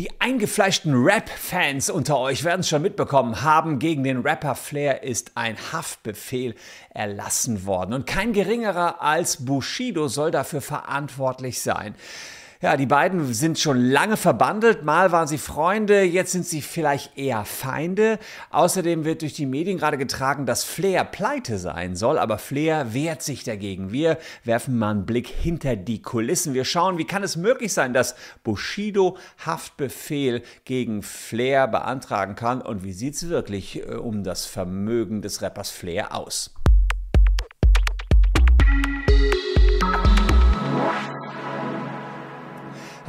Die eingefleischten Rap-Fans unter euch werden es schon mitbekommen haben, gegen den Rapper Flair ist ein Haftbefehl erlassen worden. Und kein geringerer als Bushido soll dafür verantwortlich sein. Ja, die beiden sind schon lange verbandelt. Mal waren sie Freunde, jetzt sind sie vielleicht eher Feinde. Außerdem wird durch die Medien gerade getragen, dass Flair pleite sein soll, aber Flair wehrt sich dagegen. Wir werfen mal einen Blick hinter die Kulissen. Wir schauen, wie kann es möglich sein, dass Bushido Haftbefehl gegen Flair beantragen kann und wie sieht es wirklich äh, um das Vermögen des Rappers Flair aus.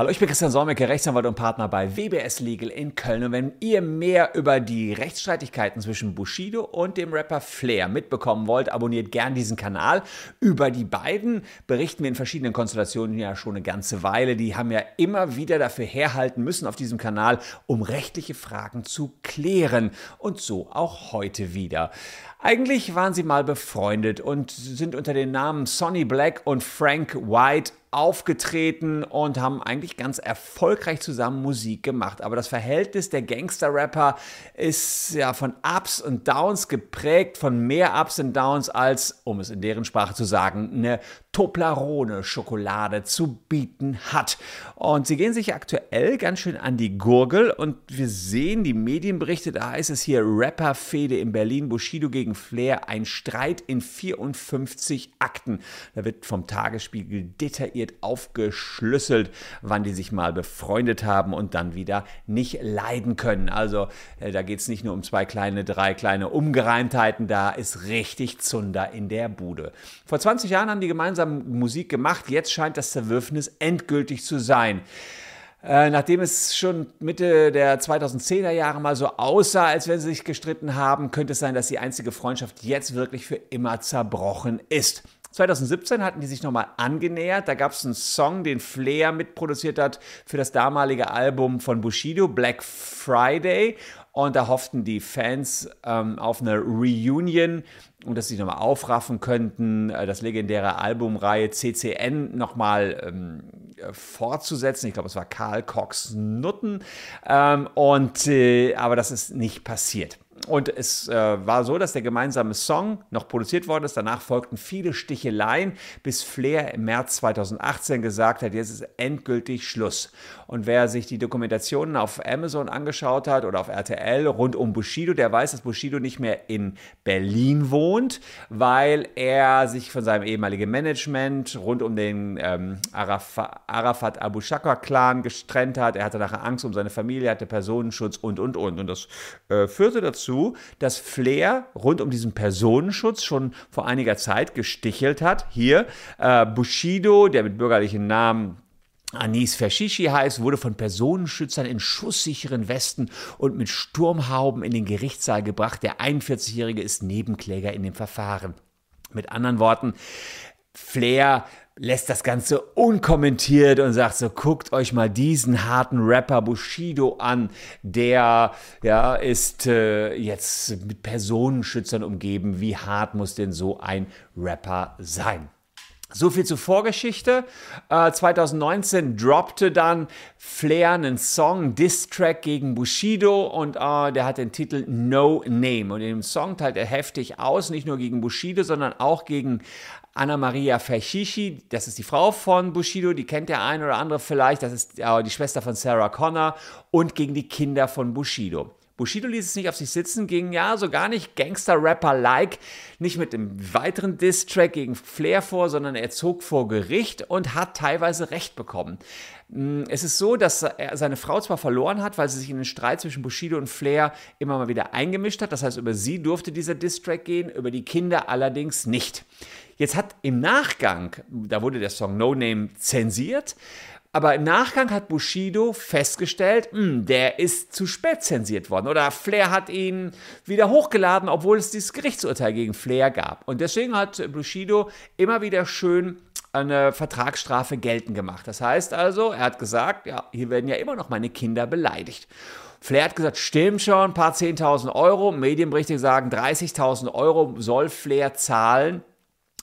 Hallo, ich bin Christian Solmecke, Rechtsanwalt und Partner bei WBS Legal in Köln. Und wenn ihr mehr über die Rechtsstreitigkeiten zwischen Bushido und dem Rapper Flair mitbekommen wollt, abonniert gern diesen Kanal. Über die beiden berichten wir in verschiedenen Konstellationen ja schon eine ganze Weile. Die haben ja immer wieder dafür herhalten müssen auf diesem Kanal, um rechtliche Fragen zu klären. Und so auch heute wieder. Eigentlich waren sie mal befreundet und sind unter den Namen Sonny Black und Frank White aufgetreten und haben eigentlich ganz erfolgreich zusammen Musik gemacht. Aber das Verhältnis der Gangster-Rapper ist ja von Ups und Downs geprägt, von mehr Ups und Downs als, um es in deren Sprache zu sagen, eine Toblerone-Schokolade zu bieten hat. Und sie gehen sich aktuell ganz schön an die Gurgel und wir sehen die Medienberichte, da heißt es hier Rapper-Fehde in Berlin, Bushido gegen Flair, ein Streit in 54 Akten. Da wird vom Tagesspiegel detailliert aufgeschlüsselt, wann die sich mal befreundet haben und dann wieder nicht leiden können. Also äh, da geht es nicht nur um zwei kleine, drei kleine Umgereimtheiten, da ist richtig Zunder in der Bude. Vor 20 Jahren haben die gemeinsam gemeinsam Musik gemacht. Jetzt scheint das Zerwürfnis endgültig zu sein. Äh, nachdem es schon Mitte der 2010er Jahre mal so aussah, als wenn sie sich gestritten haben, könnte es sein, dass die einzige Freundschaft jetzt wirklich für immer zerbrochen ist. 2017 hatten die sich nochmal angenähert. Da gab es einen Song, den Flair mitproduziert hat für das damalige Album von Bushido, Black Friday. Und da hofften die Fans ähm, auf eine Reunion und dass sie nochmal aufraffen könnten, äh, das legendäre Albumreihe CCN nochmal ähm, äh, fortzusetzen. Ich glaube, es war Karl Cox Nutten. Ähm, und, äh, aber das ist nicht passiert. Und es äh, war so, dass der gemeinsame Song noch produziert worden ist. Danach folgten viele Sticheleien, bis Flair im März 2018 gesagt hat, jetzt ist endgültig Schluss. Und wer sich die Dokumentationen auf Amazon angeschaut hat oder auf RTL rund um Bushido, der weiß, dass Bushido nicht mehr in Berlin wohnt, weil er sich von seinem ehemaligen Management rund um den ähm, Arafat, Abu Shakwa Clan getrennt hat. Er hatte nachher Angst um seine Familie, hatte Personenschutz und, und, und. Und das äh, führte dazu, dazu, dass Flair rund um diesen Personenschutz schon vor einiger Zeit gestichelt hat. Hier äh, Bushido, der mit bürgerlichen Namen Anis Fashishi heißt, wurde von Personenschützern in schusssicheren Westen und mit Sturmhauben in den Gerichtssaal gebracht. Der 41-Jährige ist Nebenkläger in dem Verfahren. Mit anderen Worten, Flair lässt das Ganze unkommentiert und sagt so, guckt euch mal diesen harten Rapper Bushido an, der ja ist äh, jetzt mit Personenschützern umgeben. Wie hart muss denn so ein Rapper sein? So viel zur Vorgeschichte. Äh, 2019 droppte dann Flair einen Song, Diss-Track gegen Bushido und äh, der hat den Titel No Name. Und in dem Song teilt er heftig aus, nicht nur gegen Bushido, sondern auch gegen Anna Maria Fashishi, das ist die Frau von Bushido, die kennt der ein oder andere vielleicht, das ist äh, die Schwester von Sarah Connor und gegen die Kinder von Bushido. Bushido ließ es nicht auf sich sitzen, ging ja so gar nicht Gangster-Rapper-like, nicht mit dem weiteren Diss-Track gegen Flair vor, sondern er zog vor Gericht und hat teilweise Recht bekommen. Mm, es ist so, dass er seine Frau zwar verloren hat, weil sie sich in den Streit zwischen Bushido und Flair immer mal wieder eingemischt hat. Das heißt, über sie durfte dieser Diss-Track gehen, über die Kinder allerdings nicht. Jetzt hat im Nachgang, da wurde der Song No Name zensiert, aber im Nachgang hat Bushido festgestellt, mh, hm, der ist zu spät zensiert worden. Oder Flair hat ihn wieder hochgeladen, obwohl es dieses Gerichtsurteil gegen Flair gab. Und deswegen hat Bushido immer wieder schön eine Vertragsstrafe geltend gemacht. Das heißt also, er hat gesagt, ja, hier werden ja immer noch meine Kinder beleidigt. Flair hat gesagt, stimmt schon, ein paar 10.000 Euro. Medienberichte sagen, 30.000 Euro soll Flair zahlen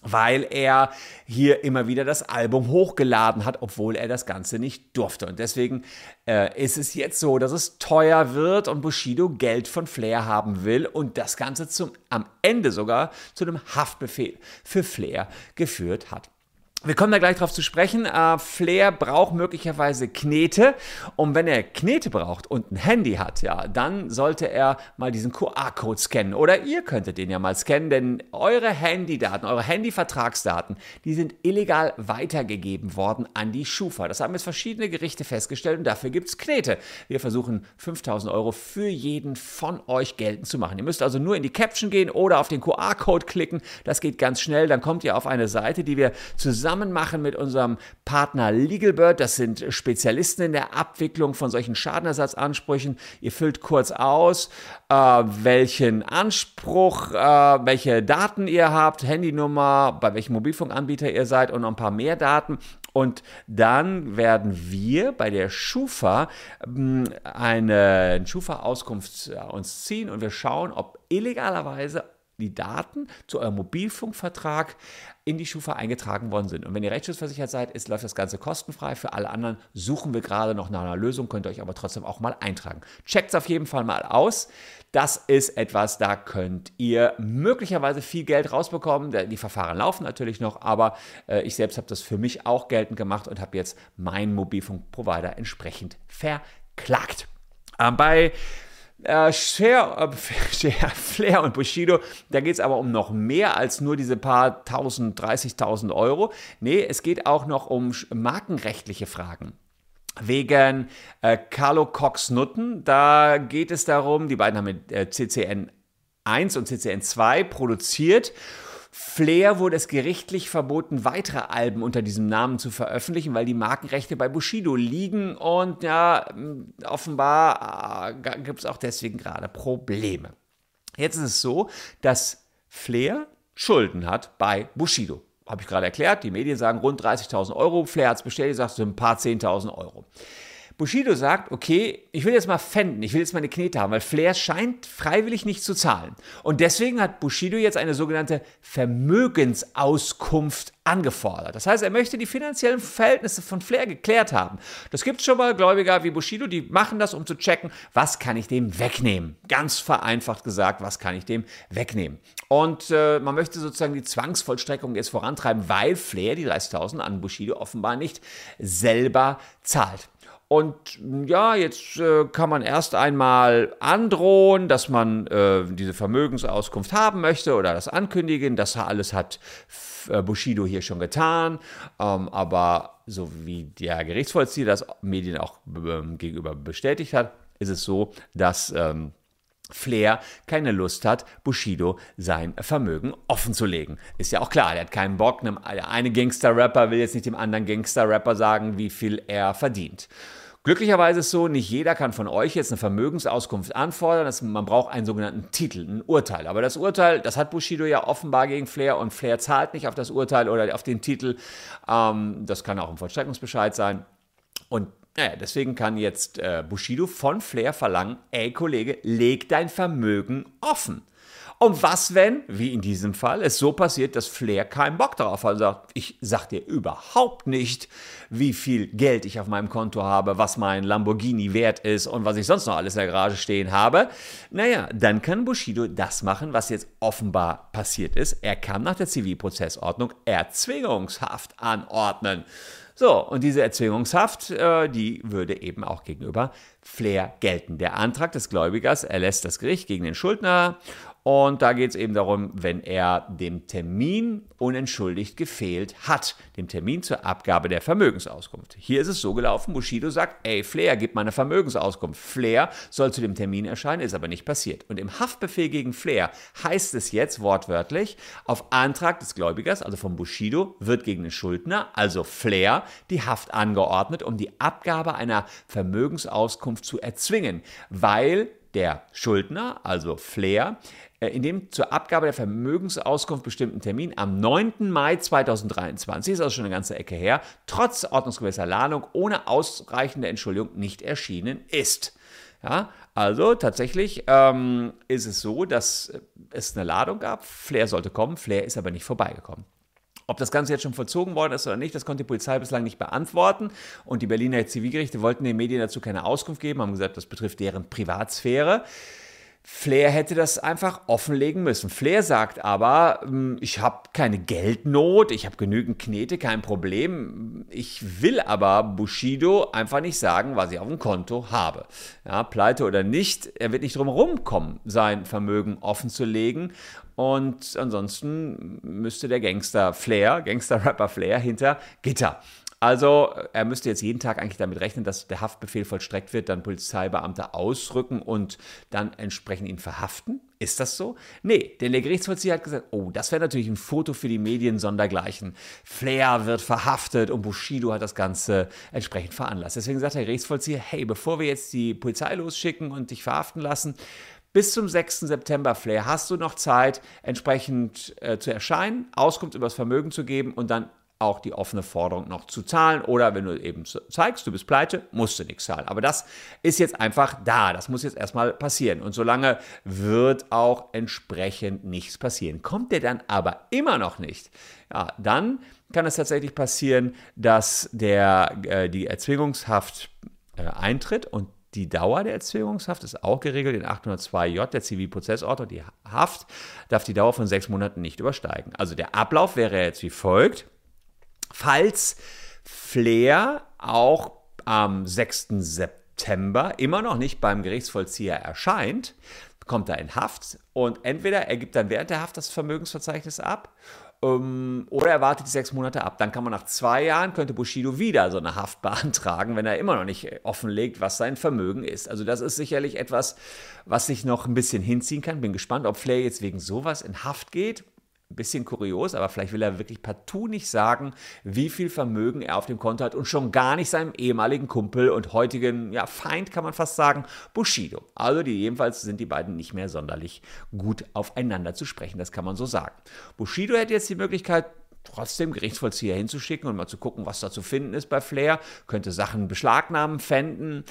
weil er hier immer wieder das Album hochgeladen hat, obwohl er das Ganze nicht durfte. Und deswegen äh, ist es jetzt so, dass es teuer wird und Bushido Geld von Flair haben will und das Ganze zum, am Ende sogar zu einem Haftbefehl für Flair geführt hat. Wir kommen da gleich drauf zu sprechen. Äh, Flair braucht möglicherweise Knete. Und wenn er Knete braucht und ein Handy hat, ja, dann sollte er mal diesen QR-Code scannen. Oder ihr könntet den ja mal scannen, denn eure Handydaten, eure Handyvertragsdaten, die sind illegal weitergegeben worden an die Schufa. Das haben jetzt verschiedene Gerichte festgestellt und dafür gibt es Knete. Wir versuchen 5000 Euro für jeden von euch geltend zu machen. Ihr müsst also nur in die Caption gehen oder auf den QR-Code klicken. Das geht ganz schnell. Dann kommt ihr auf eine Seite, die wir zusammen zusammen machen mit unserem Partner Legalbird. Das sind Spezialisten in der Abwicklung von solchen Schadenersatzansprüchen. Ihr füllt kurz aus, äh, welchen Anspruch, äh, welche Daten ihr habt, Handynummer, bei welchem Mobilfunkanbieter ihr seid und noch ein paar mehr Daten. Und dann werden wir bei der Schufa ähm, eine Schufa-Auskunft äh, uns ziehen und wir schauen, ob illegalerweise die Daten zu eurem Mobilfunkvertrag in die Schufa eingetragen worden sind. Und wenn ihr rechtsschutzversichert seid, ist, läuft das Ganze kostenfrei. Für alle anderen suchen wir gerade noch nach einer Lösung, könnt ihr euch aber trotzdem auch mal eintragen. Checkt es auf jeden Fall mal aus. Das ist etwas, da könnt ihr möglicherweise viel Geld rausbekommen. Die Verfahren laufen natürlich noch, aber äh, ich selbst habe das für mich auch geltend gemacht und habe jetzt meinen Mobilfunkprovider entsprechend verklagt. Ähm, bei äh, Cher, äh, Flair und Bushido, da geht es aber um noch mehr als nur diese paar tausend, 30.000 Euro. Nee, es geht auch noch um markenrechtliche Fragen wegen äh, Carlo Cox Nutten. Da geht es darum, die beiden haben mit äh, CCN 1 und CCN 2 produziert Flair wurde es gerichtlich verboten, weitere Alben unter diesem Namen zu veröffentlichen, weil die Markenrechte bei Bushido liegen und ja, offenbar äh, gibt es auch deswegen gerade Probleme. Jetzt ist es so, dass Flair Schulden hat bei Bushido. Habe ich gerade erklärt, die Medien sagen rund 30.000 Euro. Flair hat es bestellt, es sind ein paar 10.000 Euro. Bushido sagt, okay, ich will jetzt mal fänden, ich will jetzt meine Knete haben, weil Flair scheint freiwillig nicht zu zahlen. Und deswegen hat Bushido jetzt eine sogenannte Vermögensauskunft angefordert. Das heißt, er möchte die finanziellen Verhältnisse von Flair geklärt haben. Das gibt es schon mal Gläubiger wie Bushido, die machen das, um zu checken, was kann ich dem wegnehmen. Ganz vereinfacht gesagt, was kann ich dem wegnehmen. Und äh, man möchte sozusagen die Zwangsvollstreckung jetzt vorantreiben, weil Flair die 30.000 an Bushido offenbar nicht selber zahlt. Und ja, jetzt äh, kann man erst einmal androhen, dass man äh, diese Vermögensauskunft haben möchte oder das ankündigen. Das alles hat äh, Bushido hier schon getan. Ähm, aber so wie der Gerichtsvollzieher das Medien auch ähm, gegenüber bestätigt hat, ist es so, dass ähm, Flair keine Lust hat, Bushido sein Vermögen offenzulegen. Ist ja auch klar, der hat keinen Bock. Der eine Gangster-Rapper will jetzt nicht dem anderen Gangster-Rapper sagen, wie viel er verdient. Glücklicherweise ist es so, nicht jeder kann von euch jetzt eine Vermögensauskunft anfordern. Das, man braucht einen sogenannten Titel, ein Urteil. Aber das Urteil, das hat Bushido ja offenbar gegen Flair und Flair zahlt nicht auf das Urteil oder auf den Titel. Ähm, das kann auch ein Vollstreckungsbescheid sein. Und naja, deswegen kann jetzt äh, Bushido von Flair verlangen, ey Kollege, leg dein Vermögen offen. Und was, wenn, wie in diesem Fall, es so passiert, dass Flair keinen Bock darauf hat und sagt, ich sag dir überhaupt nicht, wie viel Geld ich auf meinem Konto habe, was mein Lamborghini wert ist und was ich sonst noch alles in der Garage stehen habe. Naja, dann kann Bushido das machen, was jetzt offenbar passiert ist. Er kann nach der Zivilprozessordnung Erzwingungshaft anordnen. So, und diese Erzwingungshaft, äh, die würde eben auch gegenüber Flair gelten. Der Antrag des Gläubigers erlässt das Gericht gegen den Schuldner und da geht es eben darum, wenn er dem Termin unentschuldigt gefehlt hat, dem Termin zur Abgabe der Vermögensauskunft. Hier ist es so gelaufen, Bushido sagt, ey, Flair, gib mal eine Vermögensauskunft. Flair soll zu dem Termin erscheinen, ist aber nicht passiert. Und im Haftbefehl gegen Flair heißt es jetzt wortwörtlich, auf Antrag des Gläubigers, also von Bushido, wird gegen den Schuldner, also Flair, die Haft angeordnet, um die Abgabe einer Vermögensauskunft zu erzwingen, weil der Schuldner, also Flair, äh, in dem zur Abgabe der Vermögensauskunft bestimmten Termin am 9. Mai 2023, ist also schon eine ganze Ecke her, trotz ordnungsgemäßer Ladung ohne ausreichende Entschuldigung nicht erschienen ist. Ja, also tatsächlich ähm, ist es so, dass es eine Ladung gab. Flair sollte kommen, Flair ist aber nicht vorbeigekommen. Ob das Ganze jetzt schon vollzogen worden ist oder nicht, das konnte die Polizei bislang nicht beantworten. Und die Berliner Zivilgerichte wollten den Medien dazu keine Auskunft geben, haben gesagt, das betrifft deren Privatsphäre. Flair hätte das einfach offenlegen müssen. Flair sagt aber, hm, ich habe keine Geldnot, ich habe genügend Knete, kein Problem. Ich will aber Bushido einfach nicht sagen, was ich auf dem Konto habe. Ja, pleite oder nicht, er wird nicht drum kommen, sein Vermögen offen zu legen. Und ansonsten müsste der Gangster Flair, Gangster-Rapper Flair hinter Gitter. Also er müsste jetzt jeden Tag eigentlich damit rechnen, dass der Haftbefehl vollstreckt wird, dann Polizeibeamte ausrücken und dann entsprechend ihn verhaften. Ist das so? Nee, denn der Gerichtsvollzieher hat gesagt, oh, das wäre natürlich ein Foto für die Medien sondergleichen. Flair wird verhaftet und Bushido hat das Ganze entsprechend veranlasst. Deswegen sagt der Gerichtsvollzieher, hey, bevor wir jetzt die Polizei losschicken und dich verhaften lassen, bis zum 6. September, Flair, hast du noch Zeit, entsprechend äh, zu erscheinen, Auskunft über das Vermögen zu geben und dann auch die offene Forderung noch zu zahlen. Oder wenn du eben zeigst, du bist pleite, musst du nichts zahlen. Aber das ist jetzt einfach da. Das muss jetzt erstmal passieren. Und solange wird auch entsprechend nichts passieren. Kommt der dann aber immer noch nicht, ja, dann kann es tatsächlich passieren, dass der, äh, die Erzwingungshaft äh, eintritt und die Dauer der Erzwingungshaft ist auch geregelt in 802j der Zivilprozessordnung. Die Haft darf die Dauer von sechs Monaten nicht übersteigen. Also der Ablauf wäre jetzt wie folgt. Falls Flair auch am 6. September immer noch nicht beim Gerichtsvollzieher erscheint, kommt er in Haft und entweder er gibt dann während der Haft das Vermögensverzeichnis ab ähm, oder er wartet die sechs Monate ab. Dann kann man nach zwei Jahren, könnte Bushido wieder so eine Haft beantragen, wenn er immer noch nicht offenlegt, was sein Vermögen ist. Also das ist sicherlich etwas, was sich noch ein bisschen hinziehen kann. Bin gespannt, ob Flair jetzt wegen sowas in Haft geht bisschen kurios, aber vielleicht will er wirklich partout nicht sagen, wie viel Vermögen er auf dem Konto hat und schon gar nicht seinem ehemaligen Kumpel und heutigen ja, Feind, kann man fast sagen, Bushido. Also die jedenfalls sind die beiden nicht mehr sonderlich gut aufeinander zu sprechen, das kann man so sagen. Bushido hätte jetzt die Möglichkeit, trotzdem Gerichtsvollzieher hinzuschicken und mal zu gucken, was da zu finden ist bei Flair. Könnte Sachen beschlagnahmen, fänden.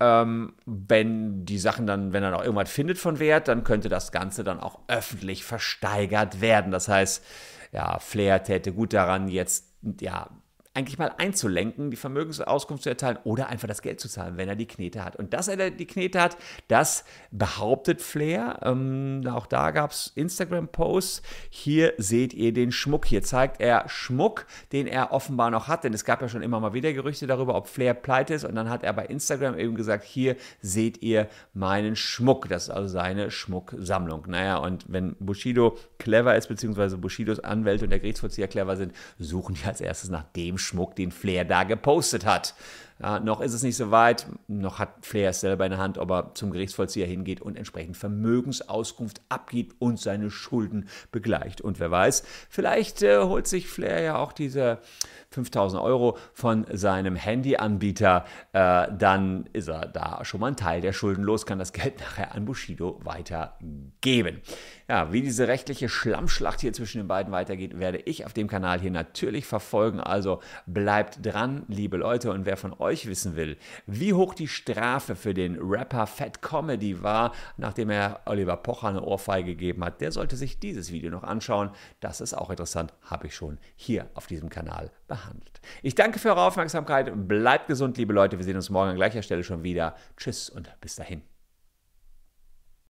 Ähm, wenn die Sachen dann, wenn er noch irgendwas findet von Wert, dann könnte das Ganze dann auch öffentlich versteigert werden. Das heißt, ja, Flair täte gut daran, jetzt ja eigentlich mal einzulenken, die Vermögensauskunft zu erteilen oder einfach das Geld zu zahlen, wenn er die Knete hat. Und dass er die Knete hat, das behauptet Flair. Ähm, auch da gab es Instagram-Posts. Hier seht ihr den Schmuck. Hier zeigt er Schmuck, den er offenbar noch hat, denn es gab ja schon immer mal wieder Gerüchte darüber, ob Flair pleite ist. Und dann hat er bei Instagram eben gesagt, hier seht ihr meinen Schmuck. Das ist also seine Schmucksammlung. Naja, und wenn Bushido clever ist, beziehungsweise Bushidos Anwälte und der Gerichtsvollzieher clever sind, suchen die als erstes nach dem Schmuck, den Flair da gepostet hat. Ja, noch ist es nicht so weit, noch hat Flair es selber in der Hand, ob er zum Gerichtsvollzieher hingeht und entsprechend Vermögensauskunft abgibt und seine Schulden begleicht. Und wer weiß, vielleicht äh, holt sich Flair ja auch diese 5000 Euro von seinem Handyanbieter, äh, dann ist er da schon mal ein Teil der Schulden los, kann das Geld nachher an Bushido weitergeben. Ja, wie diese rechtliche Schlammschlacht hier zwischen den beiden weitergeht, werde ich auf dem Kanal hier natürlich verfolgen. Also bleibt dran, liebe Leute. Und wer von euch wissen will, wie hoch die Strafe für den Rapper Fat Comedy war, nachdem er Oliver Pocher eine Ohrfeige gegeben hat, der sollte sich dieses Video noch anschauen. Das ist auch interessant, habe ich schon hier auf diesem Kanal behandelt. Ich danke für eure Aufmerksamkeit. Bleibt gesund, liebe Leute. Wir sehen uns morgen an gleicher Stelle schon wieder. Tschüss und bis dahin.